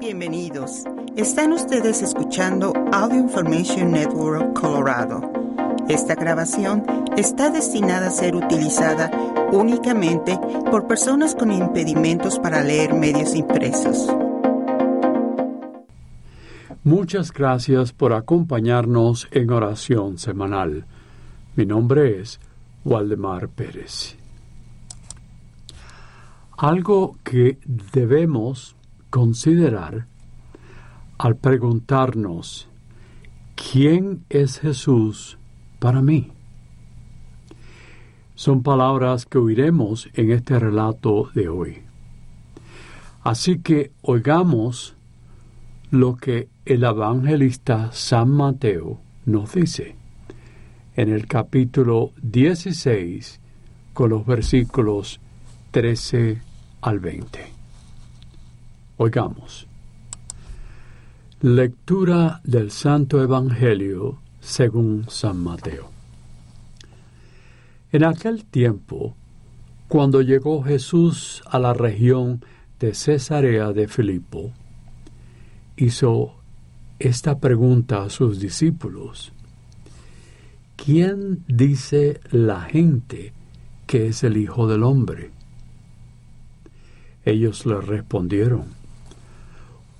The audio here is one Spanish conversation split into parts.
Bienvenidos. Están ustedes escuchando Audio Information Network Colorado. Esta grabación está destinada a ser utilizada únicamente por personas con impedimentos para leer medios impresos. Muchas gracias por acompañarnos en oración semanal. Mi nombre es Waldemar Pérez. Algo que debemos considerar al preguntarnos, ¿quién es Jesús para mí? Son palabras que oiremos en este relato de hoy. Así que oigamos lo que el evangelista San Mateo nos dice en el capítulo 16 con los versículos 13 al 20. Oigamos. Lectura del Santo Evangelio según San Mateo. En aquel tiempo, cuando llegó Jesús a la región de Cesarea de Filipo, hizo esta pregunta a sus discípulos. ¿Quién dice la gente que es el Hijo del Hombre? Ellos le respondieron,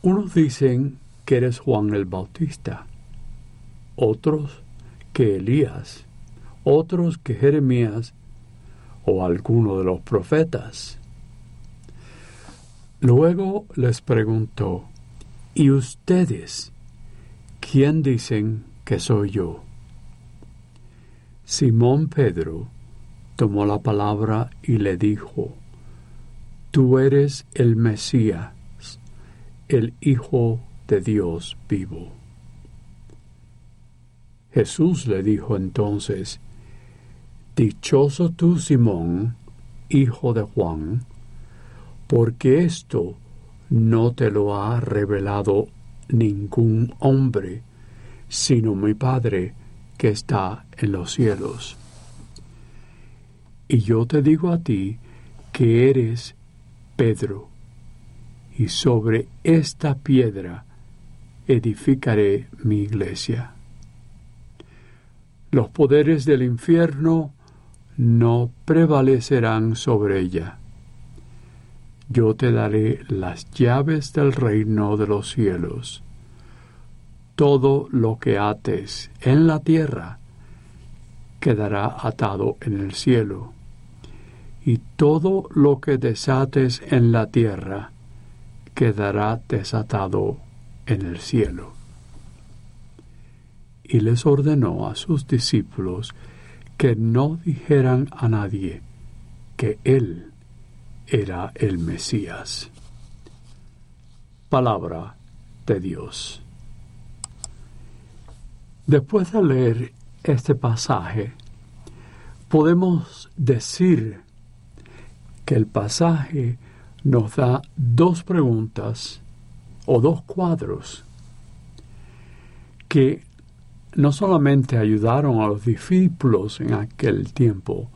unos dicen que eres Juan el Bautista, otros que Elías, otros que Jeremías o alguno de los profetas. Luego les preguntó, ¿y ustedes quién dicen que soy yo? Simón Pedro tomó la palabra y le dijo, Tú eres el Mesías el Hijo de Dios vivo. Jesús le dijo entonces, Dichoso tú, Simón, hijo de Juan, porque esto no te lo ha revelado ningún hombre, sino mi Padre que está en los cielos. Y yo te digo a ti que eres Pedro, y sobre esta piedra edificaré mi iglesia. Los poderes del infierno no prevalecerán sobre ella. Yo te daré las llaves del reino de los cielos. Todo lo que ates en la tierra quedará atado en el cielo, y todo lo que desates en la tierra quedará desatado en el cielo. Y les ordenó a sus discípulos que no dijeran a nadie que Él era el Mesías. Palabra de Dios. Después de leer este pasaje, podemos decir que el pasaje nos da dos preguntas o dos cuadros que no solamente ayudaron a los discípulos en aquel tiempo,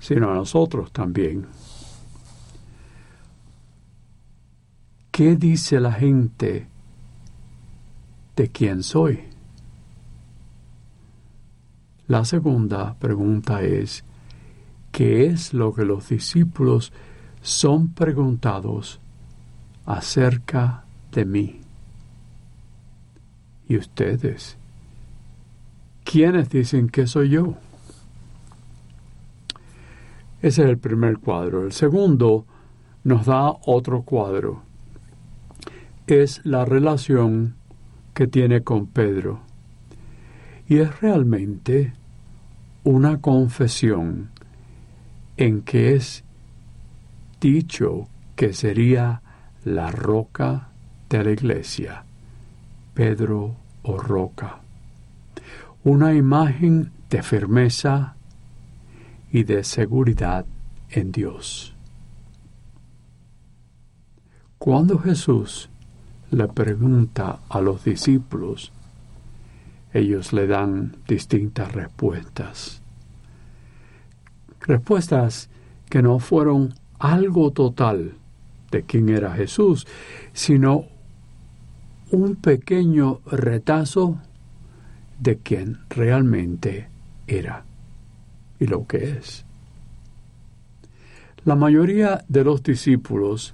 sino a nosotros también. ¿Qué dice la gente de quién soy? La segunda pregunta es, ¿qué es lo que los discípulos son preguntados acerca de mí. ¿Y ustedes? ¿Quiénes dicen que soy yo? Ese es el primer cuadro. El segundo nos da otro cuadro. Es la relación que tiene con Pedro. Y es realmente una confesión en que es dicho que sería la roca de la iglesia, Pedro o roca, una imagen de firmeza y de seguridad en Dios. Cuando Jesús le pregunta a los discípulos, ellos le dan distintas respuestas. Respuestas que no fueron algo total de quién era Jesús, sino un pequeño retazo de quién realmente era y lo que es. La mayoría de los discípulos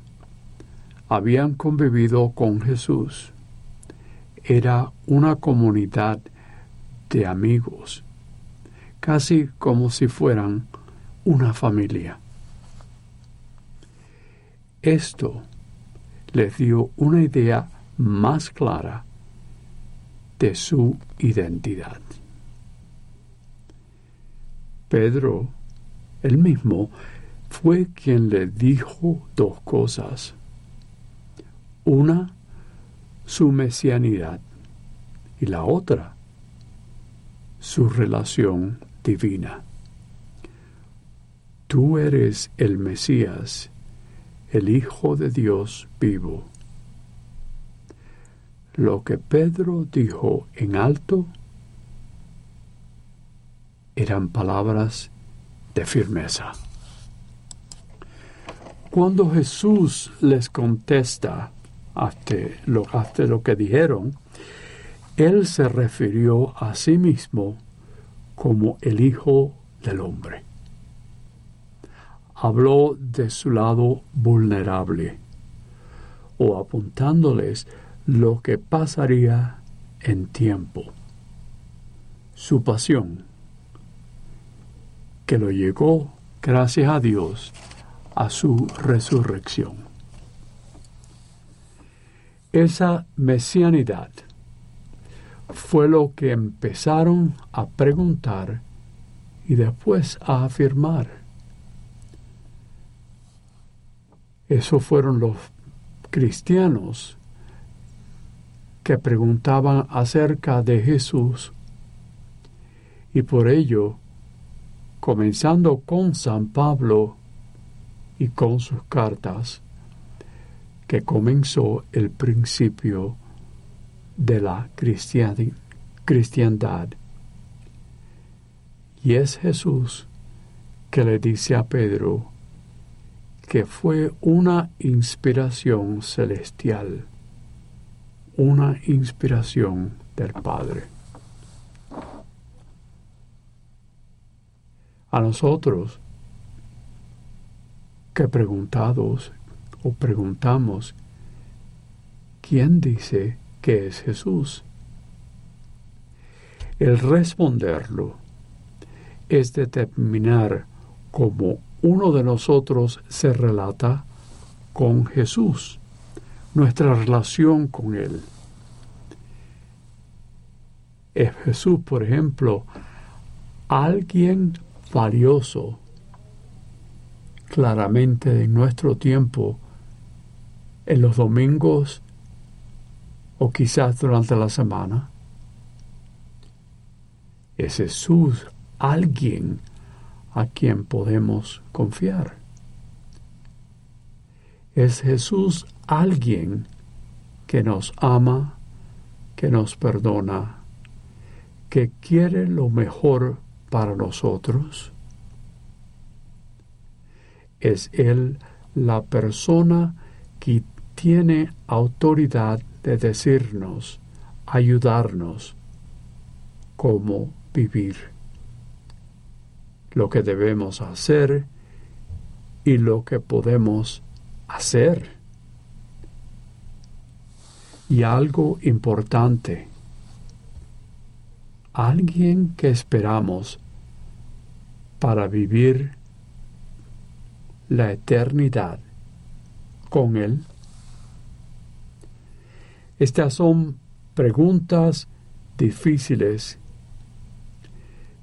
habían convivido con Jesús. Era una comunidad de amigos, casi como si fueran una familia. Esto les dio una idea más clara de su identidad. Pedro, el mismo, fue quien le dijo dos cosas. Una, su mesianidad y la otra, su relación divina. Tú eres el Mesías, el Hijo de Dios vivo. Lo que Pedro dijo en alto eran palabras de firmeza. Cuando Jesús les contesta hasta lo, lo que dijeron, Él se refirió a sí mismo como el Hijo del Hombre. Habló de su lado vulnerable o apuntándoles lo que pasaría en tiempo. Su pasión, que lo llegó, gracias a Dios, a su resurrección. Esa mesianidad fue lo que empezaron a preguntar y después a afirmar. Eso fueron los cristianos que preguntaban acerca de Jesús y por ello, comenzando con San Pablo y con sus cartas, que comenzó el principio de la cristiandad. Y es Jesús que le dice a Pedro que fue una inspiración celestial una inspiración del Padre. A nosotros que preguntados o preguntamos, ¿quién dice que es Jesús? El responderlo es determinar cómo uno de nosotros se relata con Jesús nuestra relación con Él. Es Jesús, por ejemplo, alguien valioso, claramente en nuestro tiempo, en los domingos o quizás durante la semana. Es Jesús alguien a quien podemos confiar. Es Jesús alguien que nos ama, que nos perdona, que quiere lo mejor para nosotros? Es Él la persona que tiene autoridad de decirnos, ayudarnos cómo vivir, lo que debemos hacer y lo que podemos hacer. Y algo importante, alguien que esperamos para vivir la eternidad con Él. Estas son preguntas difíciles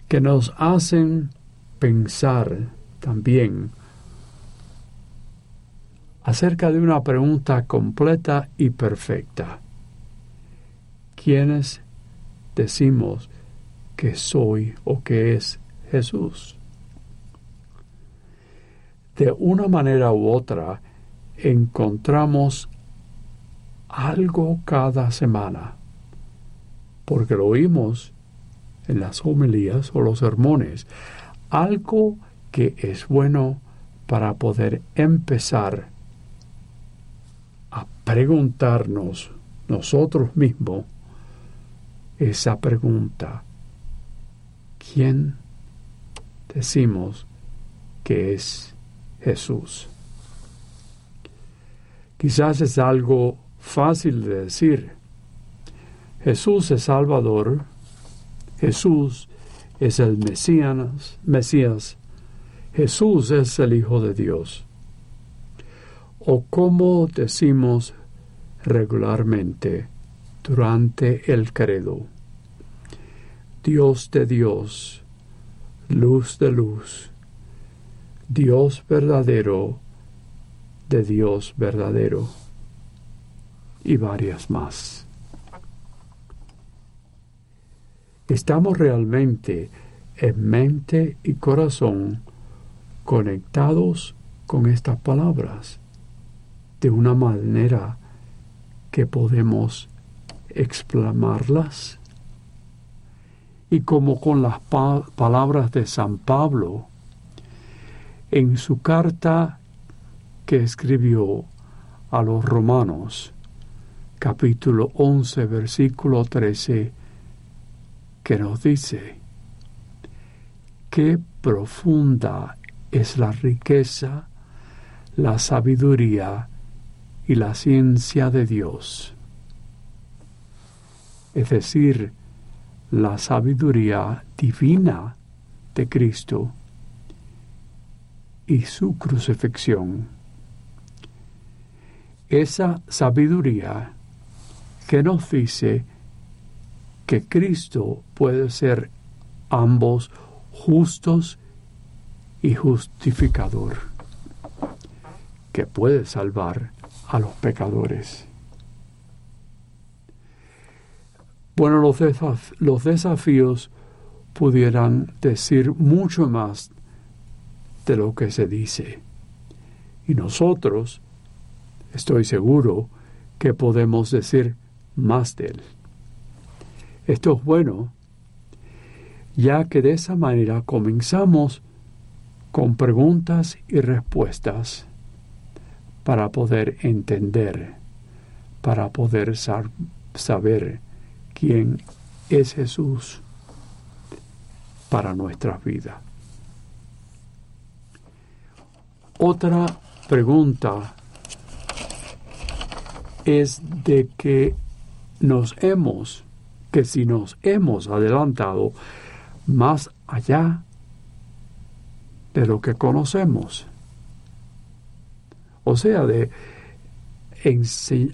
que nos hacen pensar también acerca de una pregunta completa y perfecta. ¿Quiénes decimos que soy o que es Jesús? De una manera u otra encontramos algo cada semana, porque lo oímos en las homilías o los sermones, algo que es bueno para poder empezar preguntarnos nosotros mismos esa pregunta. ¿Quién decimos que es Jesús? Quizás es algo fácil de decir. Jesús es Salvador, Jesús es el Mesías, Mesías, Jesús es el Hijo de Dios. O como decimos regularmente durante el credo, Dios de Dios, luz de luz, Dios verdadero de Dios verdadero y varias más. Estamos realmente en mente y corazón conectados con estas palabras de una manera que podemos exclamarlas. Y como con las palabras de San Pablo, en su carta que escribió a los romanos, capítulo 11, versículo 13, que nos dice, qué profunda es la riqueza, la sabiduría y la ciencia de Dios. Es decir, la sabiduría divina de Cristo y su crucifixión. Esa sabiduría que nos dice que Cristo puede ser ambos justos y justificador, que puede salvar a los pecadores. Bueno, los, los desafíos pudieran decir mucho más de lo que se dice. Y nosotros, estoy seguro, que podemos decir más de él. Esto es bueno, ya que de esa manera comenzamos con preguntas y respuestas para poder entender, para poder saber quién es Jesús para nuestra vida. Otra pregunta es de que nos hemos, que si nos hemos adelantado más allá de lo que conocemos. O sea, de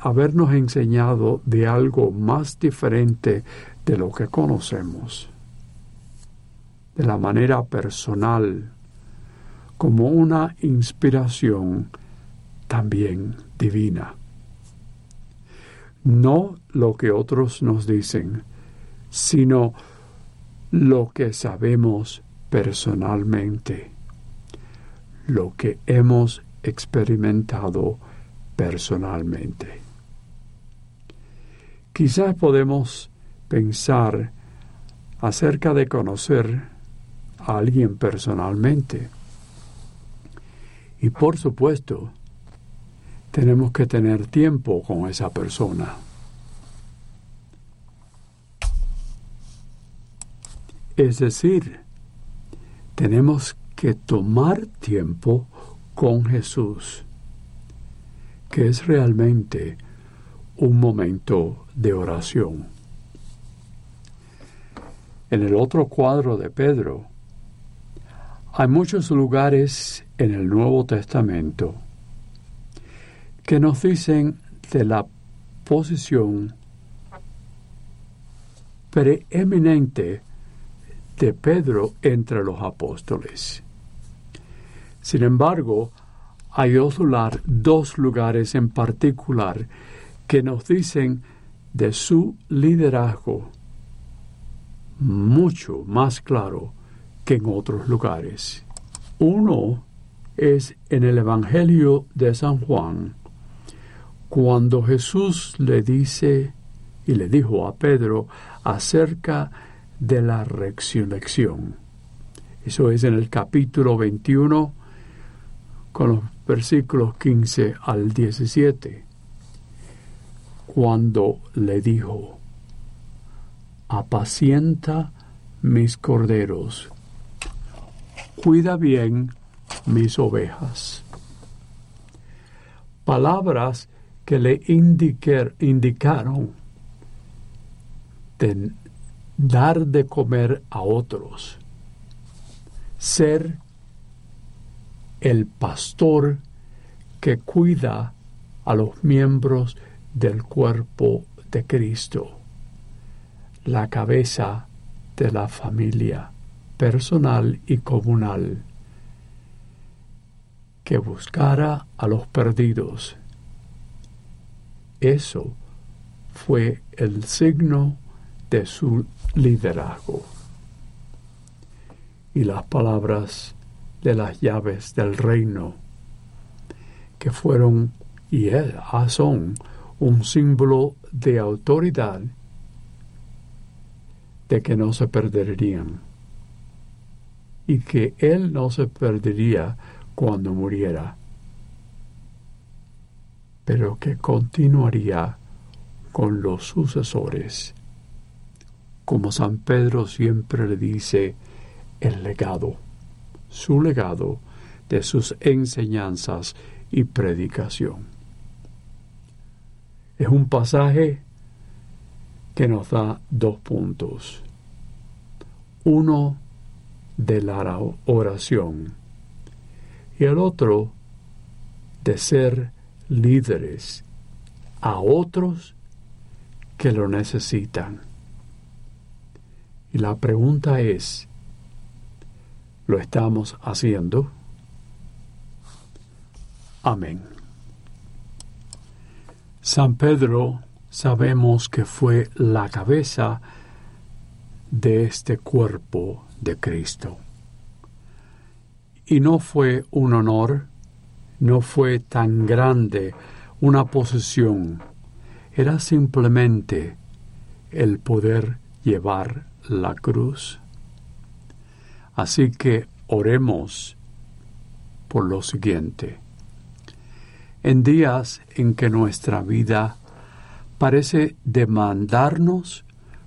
habernos enseñado de algo más diferente de lo que conocemos, de la manera personal, como una inspiración también divina. No lo que otros nos dicen, sino lo que sabemos personalmente, lo que hemos experimentado personalmente. Quizás podemos pensar acerca de conocer a alguien personalmente. Y por supuesto, tenemos que tener tiempo con esa persona. Es decir, tenemos que tomar tiempo con Jesús, que es realmente un momento de oración. En el otro cuadro de Pedro, hay muchos lugares en el Nuevo Testamento que nos dicen de la posición preeminente de Pedro entre los apóstoles. Sin embargo, hay dos lugares en particular que nos dicen de su liderazgo mucho más claro que en otros lugares. Uno es en el Evangelio de San Juan, cuando Jesús le dice y le dijo a Pedro acerca de la resurrección. Eso es en el capítulo 21 con los versículos 15 al 17. cuando le dijo, apacienta mis corderos, cuida bien mis ovejas. Palabras que le indicaron dar de comer a otros, ser el pastor que cuida a los miembros del cuerpo de Cristo, la cabeza de la familia personal y comunal, que buscara a los perdidos. Eso fue el signo de su liderazgo. Y las palabras de las llaves del reino, que fueron y son un símbolo de autoridad de que no se perderían y que él no se perdería cuando muriera, pero que continuaría con los sucesores. Como San Pedro siempre le dice, el legado, su legado de sus enseñanzas y predicación. Es un pasaje que nos da dos puntos. Uno de la oración y el otro de ser líderes a otros que lo necesitan. Y la pregunta es, ¿lo estamos haciendo? Amén. San Pedro sabemos que fue la cabeza de este cuerpo de Cristo. Y no fue un honor, no fue tan grande una posesión, era simplemente el poder llevar la cruz. Así que oremos por lo siguiente. En días en que nuestra vida parece demandarnos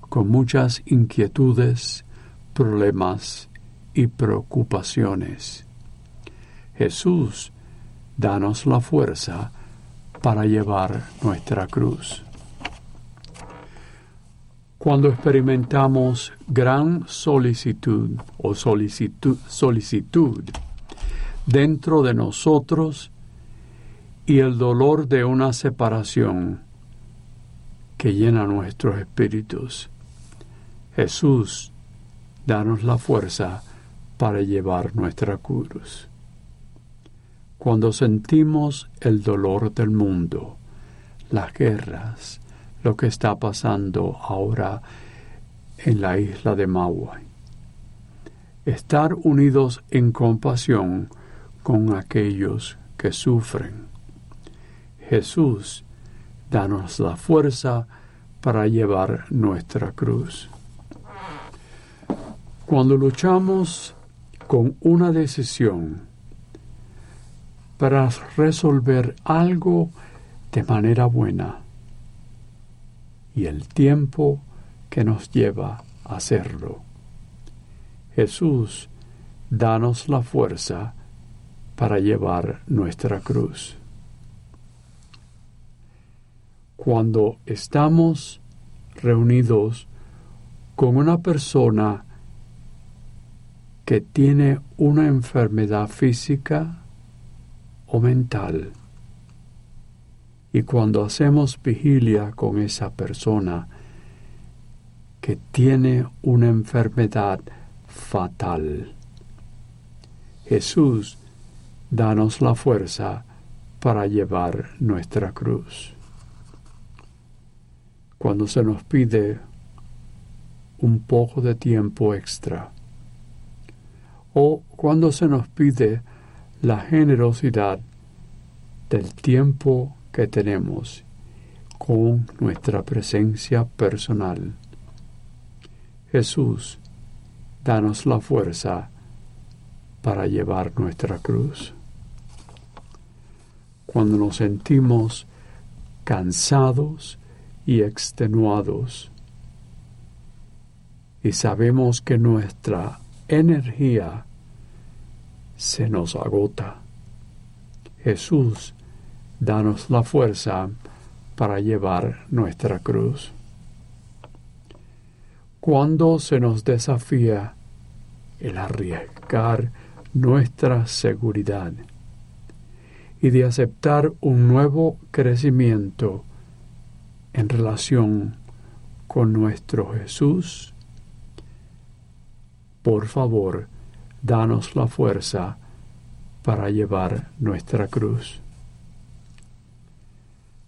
con muchas inquietudes, problemas y preocupaciones. Jesús, danos la fuerza para llevar nuestra cruz. Cuando experimentamos gran solicitud o solicitud, solicitud dentro de nosotros y el dolor de una separación, que llena nuestros espíritus. Jesús, danos la fuerza para llevar nuestra cruz. Cuando sentimos el dolor del mundo, las guerras, lo que está pasando ahora en la isla de Maui, estar unidos en compasión con aquellos que sufren. Jesús danos la fuerza para llevar nuestra cruz. Cuando luchamos con una decisión para resolver algo de manera buena y el tiempo que nos lleva a hacerlo. Jesús, danos la fuerza para llevar nuestra cruz cuando estamos reunidos con una persona que tiene una enfermedad física mental. Y cuando hacemos vigilia con esa persona que tiene una enfermedad fatal. Jesús, danos la fuerza para llevar nuestra cruz cuando se nos pide un poco de tiempo extra o cuando se nos pide la generosidad del tiempo que tenemos con nuestra presencia personal. Jesús, danos la fuerza para llevar nuestra cruz. Cuando nos sentimos cansados y extenuados. Y sabemos que nuestra energía se nos agota. Jesús, danos la fuerza para llevar nuestra cruz. Cuando se nos desafía el arriesgar nuestra seguridad y de aceptar un nuevo crecimiento en relación con nuestro Jesús, por favor, danos la fuerza para llevar nuestra cruz.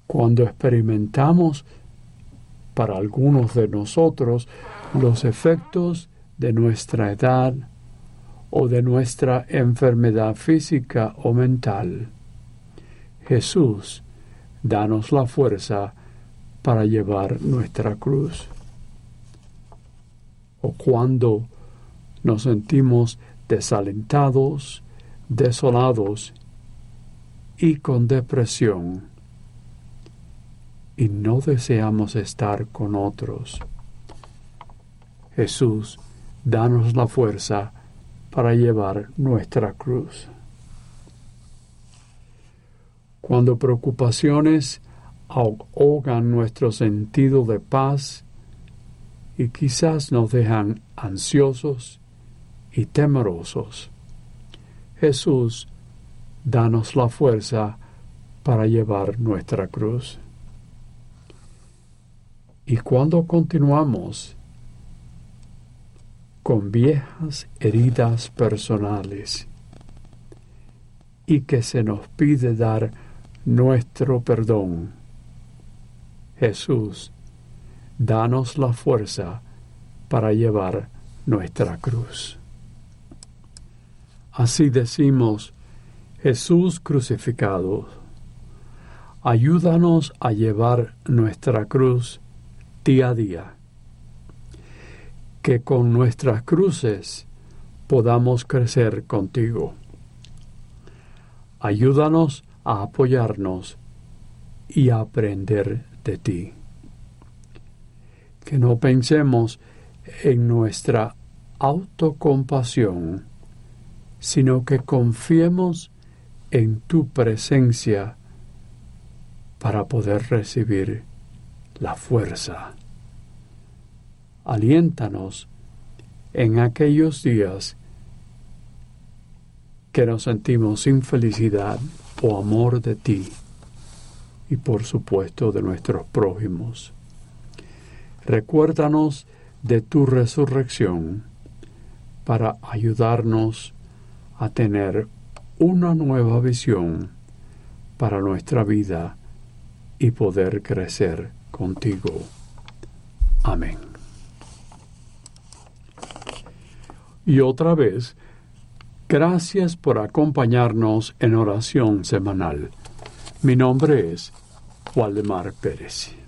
Cuando experimentamos para algunos de nosotros los efectos de nuestra edad o de nuestra enfermedad física o mental, Jesús, danos la fuerza para llevar nuestra cruz. O cuando nos sentimos desalentados, desolados y con depresión, y no deseamos estar con otros. Jesús, danos la fuerza para llevar nuestra cruz. Cuando preocupaciones ahogan nuestro sentido de paz y quizás nos dejan ansiosos y temerosos, Jesús, danos la fuerza para llevar nuestra cruz. Y cuando continuamos con viejas heridas personales y que se nos pide dar nuestro perdón, Jesús, danos la fuerza para llevar nuestra cruz. Así decimos, Jesús crucificado, ayúdanos a llevar nuestra cruz día a día. Que con nuestras cruces podamos crecer contigo. Ayúdanos a apoyarnos y a aprender de ti. Que no pensemos en nuestra autocompasión, sino que confiemos en tu presencia para poder recibir la fuerza. Aliéntanos en aquellos días que nos sentimos sin felicidad o amor de ti y por supuesto de nuestros prójimos. Recuérdanos de tu resurrección para ayudarnos a tener una nueva visión para nuestra vida y poder crecer contigo. Amén. Y otra vez, gracias por acompañarnos en oración semanal. Mi nombre es Waldemar Pérez.